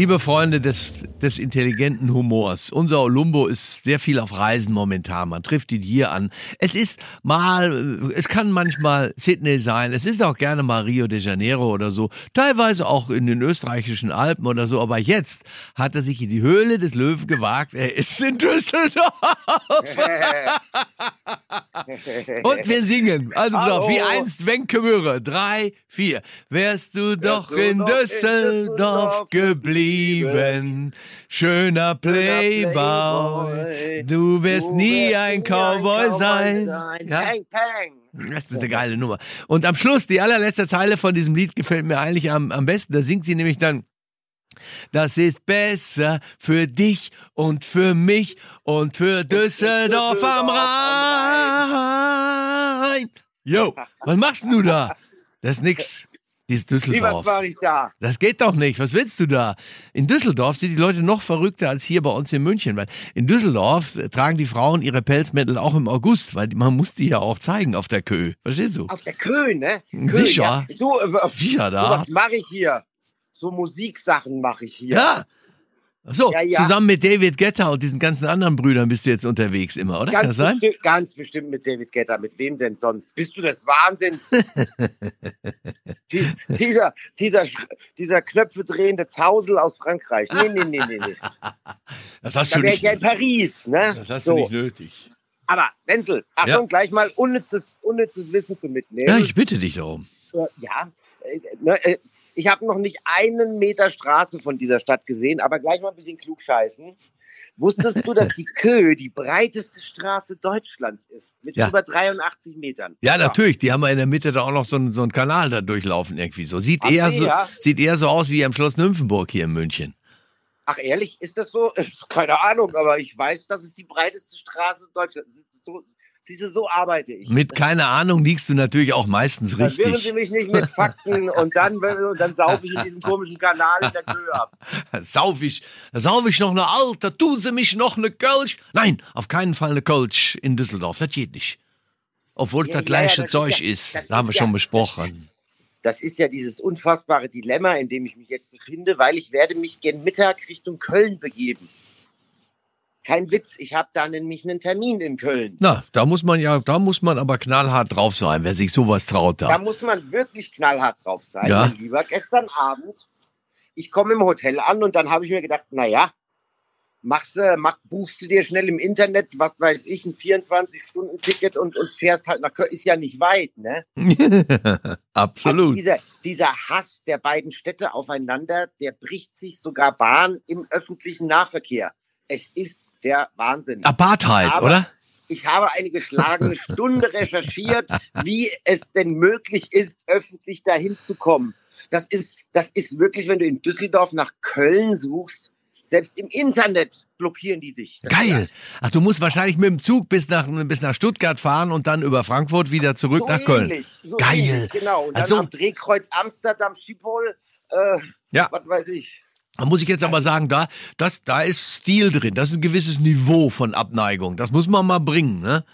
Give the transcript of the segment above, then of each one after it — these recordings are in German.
Liebe Freunde des, des intelligenten Humors, unser Olumbo ist sehr viel auf Reisen momentan. Man trifft ihn hier an. Es ist mal, es kann manchmal Sydney sein, es ist auch gerne mal Rio de Janeiro oder so, teilweise auch in den österreichischen Alpen oder so, aber jetzt hat er sich in die Höhle des Löwen gewagt. Er ist in Düsseldorf. Und wir singen. Also Hallo. wie einst Wenke Möhre. Drei, vier. Wärst du doch in Düsseldorf geblieben geblieben. Schöner Playboy, du wirst nie ein Cowboy sein. Ja? Das ist eine geile Nummer. Und am Schluss, die allerletzte Zeile von diesem Lied gefällt mir eigentlich am, am besten. Da singt sie nämlich dann, das ist besser für dich und für mich und für Düsseldorf am Rhein. Jo, was machst du da? Das ist nix. Dieses Düsseldorf. was mache ich da? Das geht doch nicht. Was willst du da? In Düsseldorf sind die Leute noch verrückter als hier bei uns in München. Weil in Düsseldorf tragen die Frauen ihre Pelzmäntel auch im August, weil man muss die ja auch zeigen auf der Kö. Verstehst du? Auf der Kö, ne? Kö, Sicher. Ja. Du, äh, Sicher da. Was mache ich hier? So Musiksachen mache ich hier. Ja. So, ja, ja. zusammen mit David Guetta und diesen ganzen anderen Brüdern bist du jetzt unterwegs immer, oder? Ganz, Kann das sein? Bestimmt, ganz bestimmt mit David Guetta. Mit wem denn sonst? Bist du des Wahnsinns? dieser, dieser, dieser Knöpfe drehende Zausel aus Frankreich. Nee, nee, nee, nee, nee. Das hast da du nicht. ich ja in Paris, ne? Das hast so. du nicht nötig. Aber, Wenzel, Achtung, ja. gleich mal unnützes, unnützes Wissen zu mitnehmen. Ja, ich bitte dich darum. Ja, äh, ne, äh, ich habe noch nicht einen Meter Straße von dieser Stadt gesehen, aber gleich mal ein bisschen klugscheißen. Wusstest du, dass die Kö die breiteste Straße Deutschlands ist? Mit ja. über 83 Metern. Ja, natürlich. Die haben ja in der Mitte da auch noch so einen, so einen Kanal da durchlaufen irgendwie so. Sieht, Ach, eher, so, ja? sieht eher so aus wie am Schloss Nymphenburg hier in München. Ach ehrlich, ist das so? Keine Ahnung, aber ich weiß, dass es die breiteste Straße Deutschlands ist. So, Siehst du, so arbeite ich. Mit keine Ahnung liegst du natürlich auch meistens richtig. Dann Sie mich nicht mit Fakten und dann, und dann saufe ich in diesem komischen Kanal in der Höhe ab. sauf ich, sauf ich noch eine Alte, tun Sie mich noch eine Kölsch? Nein, auf keinen Fall eine Kölsch in Düsseldorf, das geht nicht. Obwohl ja, das gleiche ja, das Zeug ist, ja, ist. das haben wir schon besprochen. Das ist ja dieses unfassbare Dilemma, in dem ich mich jetzt befinde, weil ich werde mich gen Mittag Richtung Köln begeben. Kein Witz, ich habe da nämlich einen Termin in Köln. Na, da muss man ja, da muss man aber knallhart drauf sein, wer sich sowas traut da. Da muss man wirklich knallhart drauf sein, ja. mein Lieber. Gestern Abend, ich komme im Hotel an und dann habe ich mir gedacht, naja, machst du, mach, buchst du dir schnell im Internet, was weiß ich, ein 24-Stunden-Ticket und, und fährst halt nach Köln. Ist ja nicht weit, ne? Absolut. Also dieser, dieser Hass der beiden Städte aufeinander, der bricht sich sogar Bahn im öffentlichen Nahverkehr. Es ist der Wahnsinn. Apartheid, aber, oder? Ich habe eine geschlagene Stunde recherchiert, wie es denn möglich ist, öffentlich dahin zu kommen. Das ist, das ist wirklich, wenn du in Düsseldorf nach Köln suchst, selbst im Internet blockieren die dich. Geil. Ach, du musst wahrscheinlich mit dem Zug bis nach, bis nach Stuttgart fahren und dann über Frankfurt wieder zurück so nach Köln. so Geil. Ähnlich, genau. Und dann also, am Drehkreuz Amsterdam, Schiphol, äh, ja. was weiß ich. Da muss ich jetzt aber sagen, da, das, da ist Stil drin, das ist ein gewisses Niveau von Abneigung. Das muss man mal bringen, ne?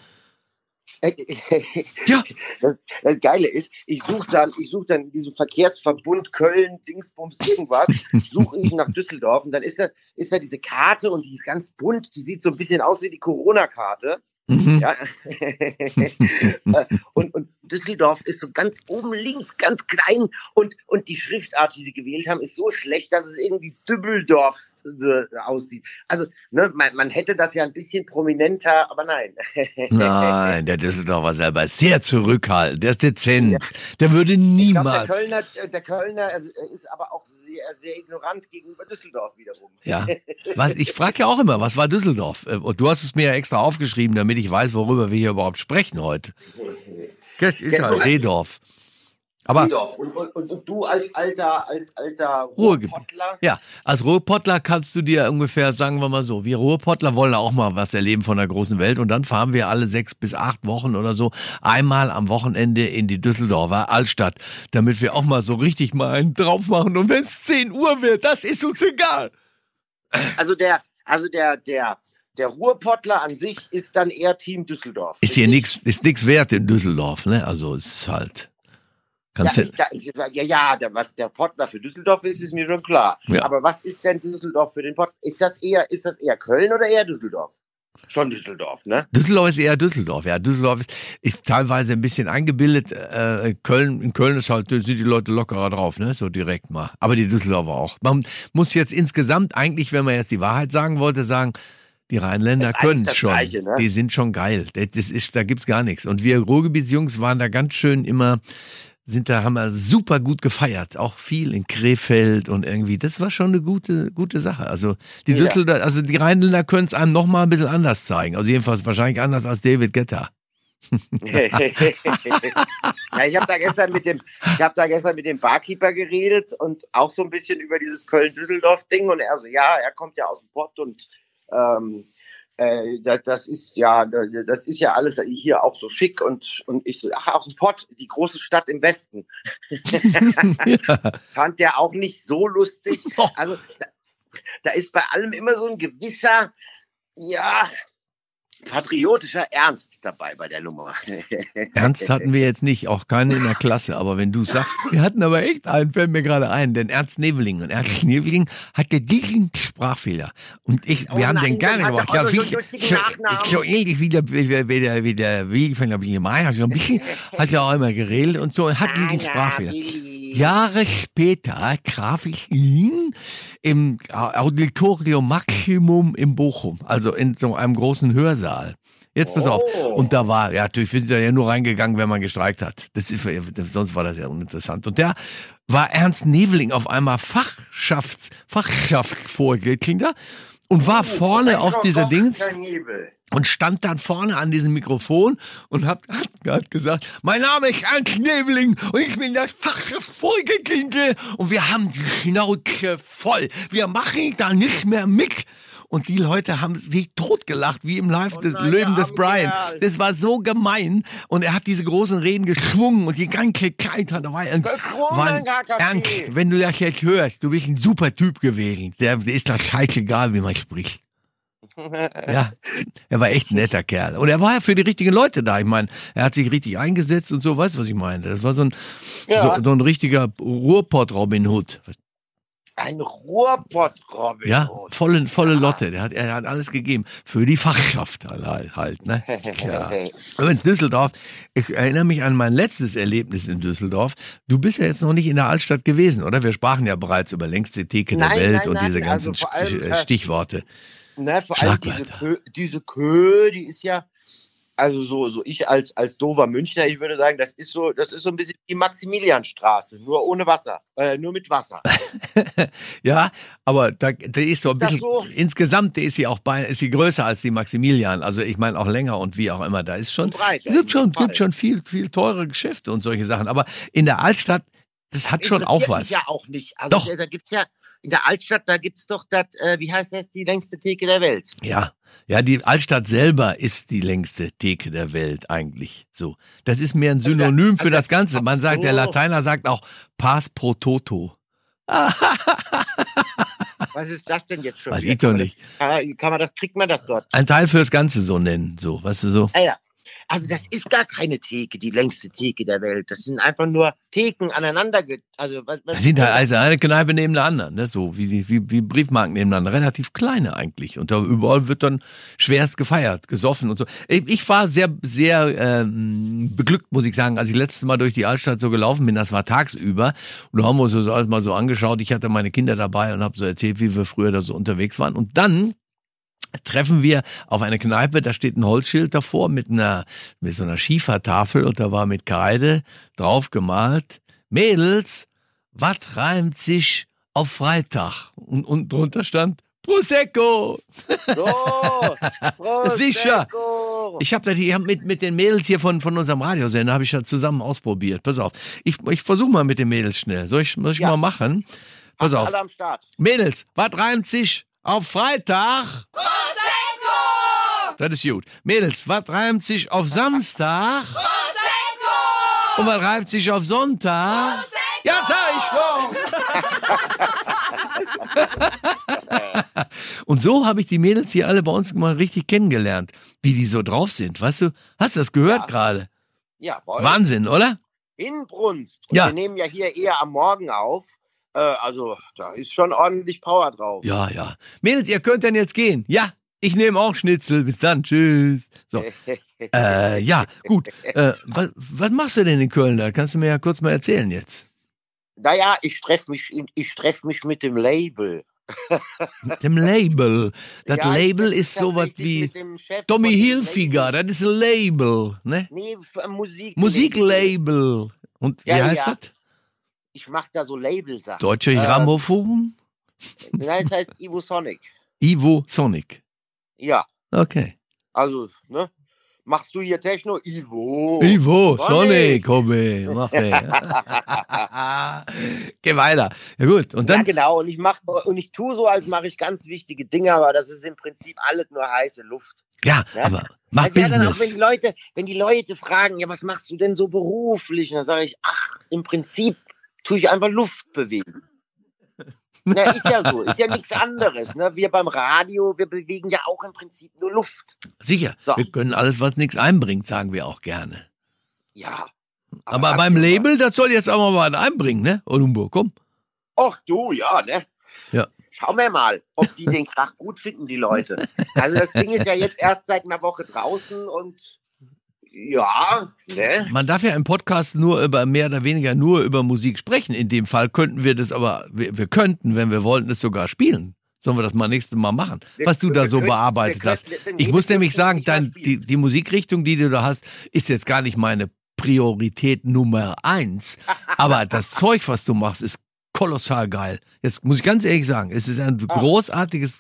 ja. Das, das Geile ist, ich suche dann, ich suche dann in diesem Verkehrsverbund Köln, Dingsbums, irgendwas, suche ich nach Düsseldorf und dann ist da, ist da diese Karte und die ist ganz bunt, die sieht so ein bisschen aus wie die Corona-Karte. Mhm. Ja. Äh, und, und Düsseldorf ist so ganz oben links, ganz klein und, und die Schriftart, die sie gewählt haben, ist so schlecht, dass es irgendwie Dübbeldorf äh, aussieht. Also, ne, man, man hätte das ja ein bisschen prominenter, aber nein. nein, der Düsseldorfer selber ist sehr zurückhaltend, der ist dezent, ja. der würde niemals. Glaub, der, Kölner, äh, der Kölner ist aber auch sehr, sehr ignorant gegenüber Düsseldorf wiederum. Ja, was, ich frage ja auch immer, was war Düsseldorf? Und du hast es mir ja extra aufgeschrieben, damit ich weiß, worüber wir hier überhaupt sprechen heute. Das ist ja Rehdorf. Aber und, und, und, und, du als alter, als alter Ruhrpottler? Ja, als Ruhrpottler kannst du dir ungefähr, sagen wir mal so, wir Ruhrpottler wollen auch mal was erleben von der großen Welt und dann fahren wir alle sechs bis acht Wochen oder so einmal am Wochenende in die Düsseldorfer Altstadt, damit wir auch mal so richtig mal einen drauf machen und wenn es 10 Uhr wird, das ist uns egal. Also der, also der, der, der Ruhrpottler an sich ist dann eher Team Düsseldorf. Ist hier nichts, ist nichts wert in Düsseldorf, ne? Also es ist halt. Kannst ja, ja, ich, da, ja, ja, der, was der Pottler für Düsseldorf ist, ist mir schon klar. Ja. Aber was ist denn Düsseldorf für den Pottler? Ist das eher, ist das eher Köln oder eher Düsseldorf? Schon Düsseldorf, ne? Düsseldorf ist eher Düsseldorf, ja. Düsseldorf ist, ist teilweise ein bisschen eingebildet. Äh, Köln, in Köln ist halt, sind die Leute lockerer drauf, ne? So direkt mal. Aber die Düsseldorfer auch. Man muss jetzt insgesamt eigentlich, wenn man jetzt die Wahrheit sagen wollte, sagen, die Rheinländer können es schon. Gleiche, ne? Die sind schon geil. Das ist, da gibt's gar nichts. Und wir Ruhrgebietsjungs waren da ganz schön immer, sind da, haben wir super gut gefeiert. Auch viel in Krefeld und irgendwie. Das war schon eine gute, gute Sache. Also die Ja. Düsseldorfer, also die Rheinländer können es einem noch mal ein bisschen anders zeigen. Also jedenfalls wahrscheinlich anders als David Guetta. ja, ich habe da gestern mit dem, ich habe da gestern mit dem Barkeeper geredet und auch so ein bisschen über dieses Köln-Düsseldorf-Ding und er so, ja, er kommt ja aus dem Pott und ähm, äh, das, das ist ja, das ist ja alles hier auch so schick und und ich so, ach aus dem Pott, die große Stadt im Westen, ja. fand der auch nicht so lustig. Oh. Also da, da ist bei allem immer so ein gewisser, ja, patriotischer Ernst dabei bei der Nummer. Ernst hatten wir jetzt nicht, auch keinen in der Klasse. Aber wenn du sagst, wir hatten aber echt einen, fällt mir gerade ein, denn Ernst Neveling. Und Ernst Neveling hatte diesen Sprachfehler. Und ich, Oh wir haben nein, den gerne gemacht. Ja, wie, so so, so ähnlich wie der, wie der, wie der, wie der Willi von der Bilemei, also ein bisschen, hat er auch immer geredet und so, hat diesen Sprachfehler. Jahre später traf ich ihn im Auditorium Maximum in Bochum, also in so einem großen Hörsaal. Jetzt pass auf. Oh. Und da war, ja, natürlich sind da ja nur reingegangen, wenn man gestreikt hat. Das ist, sonst war das ja uninteressant. Und der war Ernst Neveling auf einmal Fachschafts, Fachschaftsvorsitzender und war vorne auf dieser Dings und stand dann vorne an diesem Mikrofon und hat, hat gesagt, mein Name ist Ernst Neveling und ich bin das Fachvorsitzende und wir haben die Schnauze voll. Wir machen da nicht mehr mit. Und die Leute haben sich totgelacht, wie im Live Oh des Leben der des Brian. Kerl. Das war so gemein. Und er hat diese großen Reden geschwungen und die ganze Zeit hat er war, ein- Geschwungen, war ein Kakaki. Ernst, wenn du das jetzt hörst, du bist ein super Typ gewesen. Der, der ist doch scheißegal, wie man spricht. Ja, er war echt ein netter Kerl. Und er war ja für die richtigen Leute da. Ich meine, er hat sich richtig eingesetzt und so, weißt du, was ich meine? Das war so ein, Ja. so, so ein richtiger Ruhrpott-Robin Hood. Ein Ruhrpott-Robin. Ja, Hood. volle, volle Lotte. Der hat, er hat alles gegeben. Für die Fachschaft halt, halt ne? Ja. Übrigens Düsseldorf, ich erinnere mich an mein letztes Erlebnis in Düsseldorf. Du bist ja jetzt noch nicht in der Altstadt gewesen, oder? Wir sprachen ja bereits über längste Theke der Nein, Welt nein, und nein, diese also ganzen vor allem, äh, Stichworte. Ne, vor allem diese. Kö, diese Kö, die ist ja, also so, so ich als, als dover Münchner, ich würde sagen, das ist so, das ist so ein bisschen die Maximilianstraße, nur ohne Wasser, äh, nur mit Wasser. Ja, aber da, da ist doch ein bisschen, so? insgesamt ist sie auch bei, ist sie größer als die Maximilian. Also ich meine auch länger und wie auch immer. Da ist schon, Breiter, gibt schon, Fall. gibt schon viel, viel teure Geschäfte und solche Sachen. Aber in der Altstadt, das hat schon auch was. ja auch nicht. Also Doch. da gibt's ja, in der Altstadt, da gibt's doch das, äh, wie heißt das, die längste Theke der Welt. Ja, ja, die Altstadt selber ist die längste Theke der Welt eigentlich. So, das ist mehr ein Also, Synonym für also, das Ganze. Man sagt, der so. Lateiner sagt auch Pass pro Toto. Was ist das denn jetzt schon? Weiß ich doch nicht. Kann, kann man das, kriegt man das dort? Ein Teil fürs Ganze so nennen, so, weißt du so. Ah ja. Also das ist gar keine Theke, die längste Theke der Welt. Das sind einfach nur Theken aneinander. Also was, was Das sind halt also eine Kneipe neben der anderen, ne? so wie, wie, wie Briefmarken nebeneinander, relativ kleine eigentlich. Und da überall wird dann schwerst gefeiert, gesoffen und so. Ich, ich war sehr, sehr ähm, beglückt, muss ich sagen, als ich letztes Mal durch die Altstadt so gelaufen bin. Das war tagsüber. Und da haben wir uns das alles mal so angeschaut. Ich hatte meine Kinder dabei und habe so erzählt, wie wir früher da so unterwegs waren. Und dann treffen wir auf eine Kneipe, da steht ein Holzschild davor mit einer, mit so einer Schiefertafel und da war mit Kreide drauf gemalt, Mädels, was reimt sich auf Freitag? Und, und drunter stand Prosecco. So, Sicher. Prosecco. Ich habe hab mit, mit den Mädels hier von, von unserem Radiosender, habe ich das zusammen ausprobiert. Pass auf, ich, ich versuche mal mit den Mädels schnell. Soll ich, soll ich Ja. mal machen? Pass auf. Alle am Start. Mädels, was reimt sich auf Freitag? Prosecco! Das ist gut. Mädels, was reimt sich auf Samstag? Prosecco! Und was reimt sich auf Sonntag? Prosecco! Ja, ich doch! Und so habe ich die Mädels hier alle bei uns mal richtig kennengelernt, wie die so drauf sind. Weißt du, hast du das gehört Ja. gerade? Ja, voll. Wahnsinn, oder? Inbrunst. Und Ja. wir nehmen ja hier eher am Morgen auf. Äh, also, da ist schon ordentlich Power drauf. Ja, ja. Mädels, ihr könnt dann jetzt gehen. Ja, ich nehme auch Schnitzel. Bis dann. Tschüss. So. Äh, ja, gut. Äh, was, was machst du denn in Köln da? Kannst du mir ja kurz mal erzählen jetzt. Naja, ich treffe mich, ich treff mich mit dem Label. Mit dem Label. Das Ja, Label ist sowas wie Tommy Hilfiger. Das ist ein Label, ne? Nee, Musik. Musiklabel. Und wie Ja, heißt ja. das? Ich mach da so Labelsachen. Deutsche Äh, Grammophon? Nein, es heißt Ivo Sonic. Ivo Sonic. Ja, Okay. also, ne? Machst du hier Techno? Ivo. Ivo, Sonic. Sonic, Hobby, mach. Geh weiter. Ja gut, und Ja, dann, genau. Und ich mach und ich tue so, als mache ich ganz wichtige Dinge, aber das ist im Prinzip alles nur heiße Luft. ja, Ja. aber mach Also ja, dann auch, wenn Business. die Leute, wenn die Leute fragen, ja, was machst du denn so beruflich? Und dann sage ich, ach, im Prinzip tue ich einfach Luft bewegen. Na, ist ja so, ist ja nichts anderes. Ne? Wir beim Radio, wir bewegen ja auch im Prinzip nur Luft. Sicher, So. wir können alles, was nichts einbringt, sagen wir auch gerne. Ja. Aber, das beim Label, das soll jetzt auch mal was einbringen, ne? Olumbo, komm. Ach du, ja, ne? Ja. Schauen wir mal, ob die den Krach gut finden, die Leute. Also das Ding ist ja jetzt erst seit einer Woche draußen und ja, ne? Man darf ja im Podcast nur über mehr oder weniger nur über Musik sprechen. In dem Fall könnten wir das aber, wir, wir könnten, wenn wir wollten, es sogar spielen. Sollen wir das mal nächstes Mal machen? Wir- Was du da so könnten- bearbeitet wir hast. Ich muss nämlich sagen, dein, die, die Musikrichtung, die du da hast, ist jetzt gar nicht meine Priorität Nummer eins. Aber das Zeug, was du machst, ist kolossal geil. Jetzt muss ich ganz ehrlich sagen, es ist ein Ah. großartiges,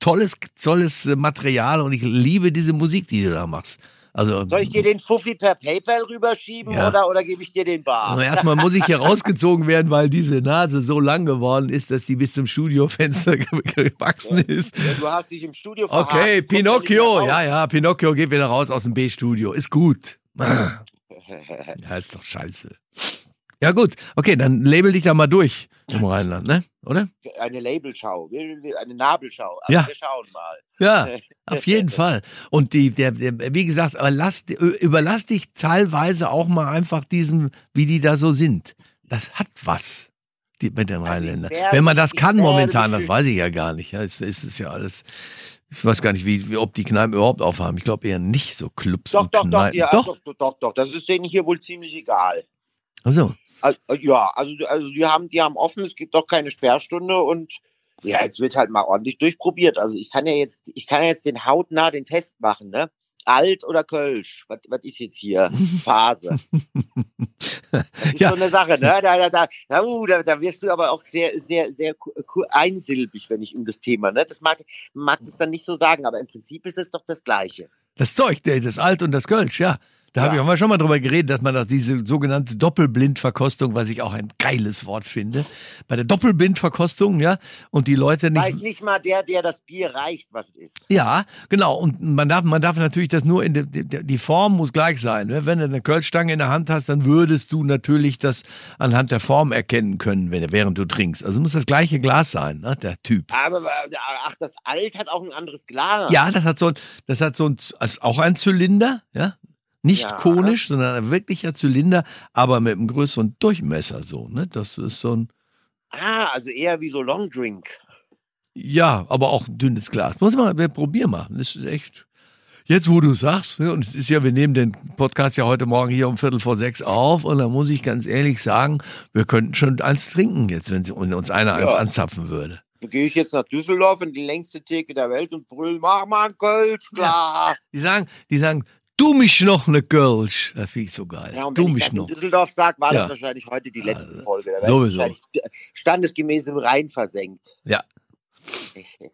tolles, tolles Material und ich liebe diese Musik, die du da machst. Also, Soll ich dir den Fuffi per PayPal rüberschieben Ja. oder, oder gebe ich dir den Bar? also erstmal muss ich hier rausgezogen werden, weil diese Nase so lang geworden ist, dass sie bis zum Studiofenster ge- gewachsen ist. Ja, du hast dich im Studio Okay, verhakt, nicht Pinocchio, ja, ja, Pinocchio geht wieder raus aus dem B-Studio. Ist gut. Ja, ist doch scheiße. Ja, gut. Okay, dann label dich da mal durch im Rheinland, ne? Oder? Eine Labelschau, eine Nabelschau. Also Ja. Wir schauen mal. Ja, auf jeden Fall. Und die, der, der, wie gesagt, aber lass, überlass dich teilweise auch mal einfach diesen, wie die da so sind. Das hat was. Die, mit den Also Rheinländern. werde- Wenn man das kann momentan, das weiß ich ja gar nicht. Ja, es, es ist ja alles. Ich weiß gar nicht, wie, wie ob die Kneipen überhaupt aufhaben. Ich glaube eher nicht so Clubs Doch, und doch, doch, Kneipen. ja, doch. doch, doch, doch, doch. Das ist denen hier wohl ziemlich egal. Also, ja, also, also die haben, die haben offen, es gibt auch keine Sperrstunde und ja, jetzt wird halt mal ordentlich durchprobiert. Also ich kann ja jetzt, ich kann ja jetzt den hautnah den Test machen, ne? Alt oder Kölsch? Was, was ist jetzt hier? Phase. Das ist Ja. so eine Sache, ne? Da, da, da, da, uh, da, da wirst du aber auch sehr, sehr, sehr einsilbig, wenn ich um das Thema, ne? Das mag, mag das dann nicht so sagen, aber im Prinzip ist es doch das Gleiche. Das Zeug, das Alt und das Kölsch, ja. Da habe Ja. ich auch mal schon mal drüber geredet, dass man das, diese sogenannte Doppelblindverkostung, was ich auch ein geiles Wort finde, bei der Doppelblindverkostung, ja, und die Leute Weiß nicht. nicht mal der, der das Bier reicht, was es ist. Ja, genau. Und man darf, man darf natürlich das nur in der, die, die Form muss gleich sein. Ne? Wenn du eine Kölschstange in der Hand hast, dann würdest du natürlich das anhand der Form erkennen können, wenn, während du trinkst. Also muss das gleiche Glas sein, ne? der Typ. Aber, ach, das Alt hat auch ein anderes Glas. Ja, das hat so ein, das hat so ein, ist auch ein Zylinder, ja. Nicht Ja. konisch, sondern ein wirklicher Zylinder, aber mit einem größeren Durchmesser so, ne? Das ist so ein, Ah, also eher wie so Long Drink. ja, aber auch ein dünnes Glas. Muss man, wir probieren mal. Das ist echt. Jetzt, wo du sagst, ne, und es ist ja, wir nehmen den Podcast ja heute Morgen hier um Viertel vor sechs auf, und da muss ich ganz ehrlich sagen, wir könnten schon eins trinken jetzt, wenn uns einer eins Ja. anzapfen würde. Dann gehe ich jetzt nach Düsseldorf in die längste Theke der Welt und brüll, mach mal einen Kölsch, klar. Die sagen, die sagen, du mich noch ne Kölsch. Das finde ich so geil. Ja, du mich noch. Düsseldorf sage, war Ja. das wahrscheinlich heute die letzte Also, Folge. Da sowieso. standesgemäß im Rhein versenkt. Ja.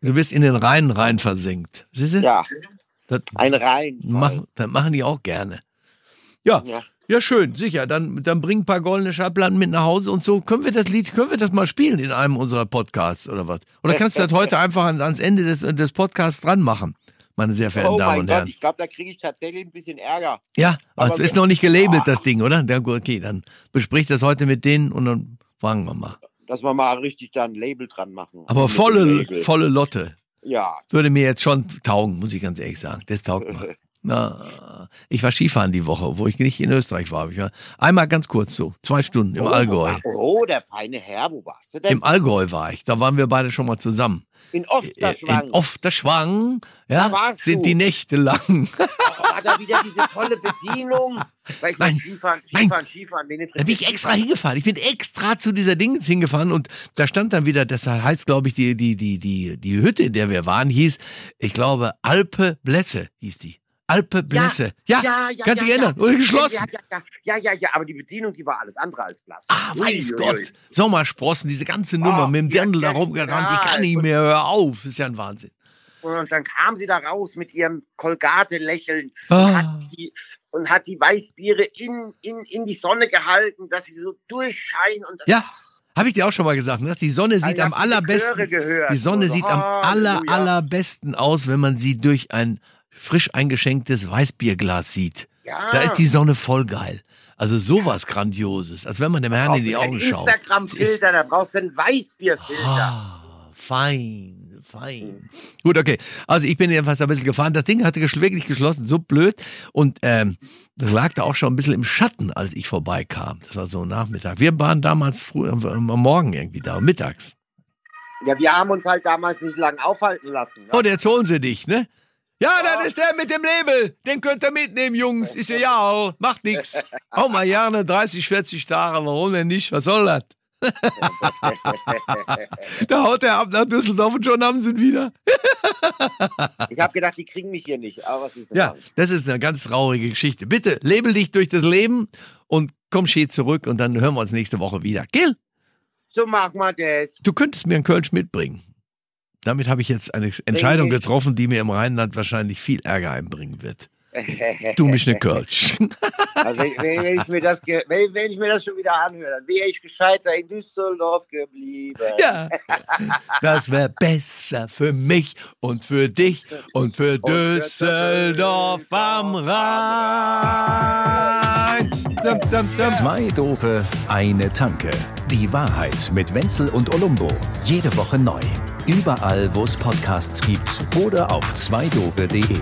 Du bist in den Rhein rein versenkt. Siehst du? Ja, Das, ein Rhein. machen, das machen die auch gerne. Ja, Ja. ja, schön, sicher. Dann, dann bring ein paar goldene Schallplatten mit nach Hause und so. Können wir das Lied, können wir das mal spielen in einem unserer Podcasts oder was? Oder kannst du das heute einfach an, ans Ende des, des Podcasts dran machen, meine sehr verehrten Oh Damen und Gott, Herren? ich glaube, da kriege ich tatsächlich ein bisschen Ärger. Ja, aber es ist noch nicht gelabelt, Ah. das Ding, oder? Gut, okay, dann besprich das heute mit denen und dann fragen wir mal. Dass wir mal richtig da ein Label dran machen. Aber volle, volle Lotte. Ja. Würde mir jetzt schon taugen, muss ich ganz ehrlich sagen. Das taugt mir. Na, ich war Skifahren die Woche, wo ich nicht in Österreich war. Ich war einmal ganz kurz so, zwei Stunden im oh, Allgäu. Oh, der feine Herr, wo warst du denn? Im Allgäu war ich. Da waren wir beide schon mal zusammen. In Ofterschwang. In Ofterschwang, ja, Da sind du. die Nächte lang. Hat er wieder diese tolle Bedienung? Weil ich Nein. mein, Skifahren, Nein. Skifahren, Skifahren, wen Da bin ich extra Skifahren? hingefahren. Ich bin extra zu dieser Dingens hingefahren und da stand dann wieder, das heißt, glaube ich, die, die, die, die, die Hütte, in der wir waren, hieß, ich glaube, Alpe Blesse hieß die. Alpe Blesse. Ja, Ja, ja, kannst ja, dich erinnern. ja. Oder geschlossen. Ja, ja, ja, ja, ja, ja, aber die Bedienung, die war alles andere als blass. Ah, weiß Ui, Gott. ui. Sommersprossen, diese ganze Nummer Oh, mit dem ja, Dirndl da ja, rumgerannt. Ich ja. kann nicht mehr, hör auf. Ist ja ein Wahnsinn. Und dann kam sie da raus mit ihrem Kolgate-Lächeln Ah. und, hat die, und hat die Weißbiere in, in, in die Sonne gehalten, dass sie so durchscheinen. Und Ja, habe ich dir auch schon mal gesagt. Ne? Die Sonne Also sieht ich am allerbesten. Die Sonne So, sieht am aller, allerbesten aus, wenn man sie durch ein frisch eingeschenktes Weißbierglas sieht. Ja. Da ist die Sonne voll geil. Also sowas Grandioses, als wenn man dem Herrn Auch in die Augen schaut. Instagram-Filter, da brauchst du einen Weißbierfilter. Ah, fein, fein. Gut, okay. Also ich bin jedenfalls ein bisschen gefahren. Das Ding hatte wirklich geschlossen, so blöd. Und ähm, das lag da auch schon ein bisschen im Schatten, als ich vorbeikam. Das war so Nachmittag. Wir waren damals früh am am Morgen irgendwie da, mittags. Ja, wir haben uns halt damals nicht lang aufhalten lassen. Ne? Und jetzt holen sie dich, ne? Ja, Ja. das ist der mit dem Label. Den könnt ihr mitnehmen, Jungs. Ist egal. Macht nix. Auch mal gerne 30, 40 Tage. Warum denn nicht? Was soll das? da haut er ab nach Düsseldorf und schon haben sie ihn wieder. Ich habe gedacht, die kriegen mich hier nicht. Aber was ist denn Ja, das? das ist eine ganz traurige Geschichte. Bitte label dich durch das Leben und komm schön zurück und dann hören wir uns nächste Woche wieder. Gil, So machen wir das. du könntest mir einen Kölsch mitbringen. Damit habe ich jetzt eine Entscheidung getroffen, die mir im Rheinland wahrscheinlich viel Ärger einbringen wird. Du mich eine Kölsch. Also wenn, wenn, ich mir das wenn, wenn ich mir das schon wieder anhöre, dann wäre ich gescheiter in Düsseldorf geblieben. Ja, das wäre besser für mich und für dich und für für Düsseldorf am Rhein. Dum, dum, dum. Zwei Dope, eine Tanke. Die Wahrheit mit Wenzel und Olumbo. Jede Woche neu. Überall, wo es Podcasts gibt oder auf zweidope.de.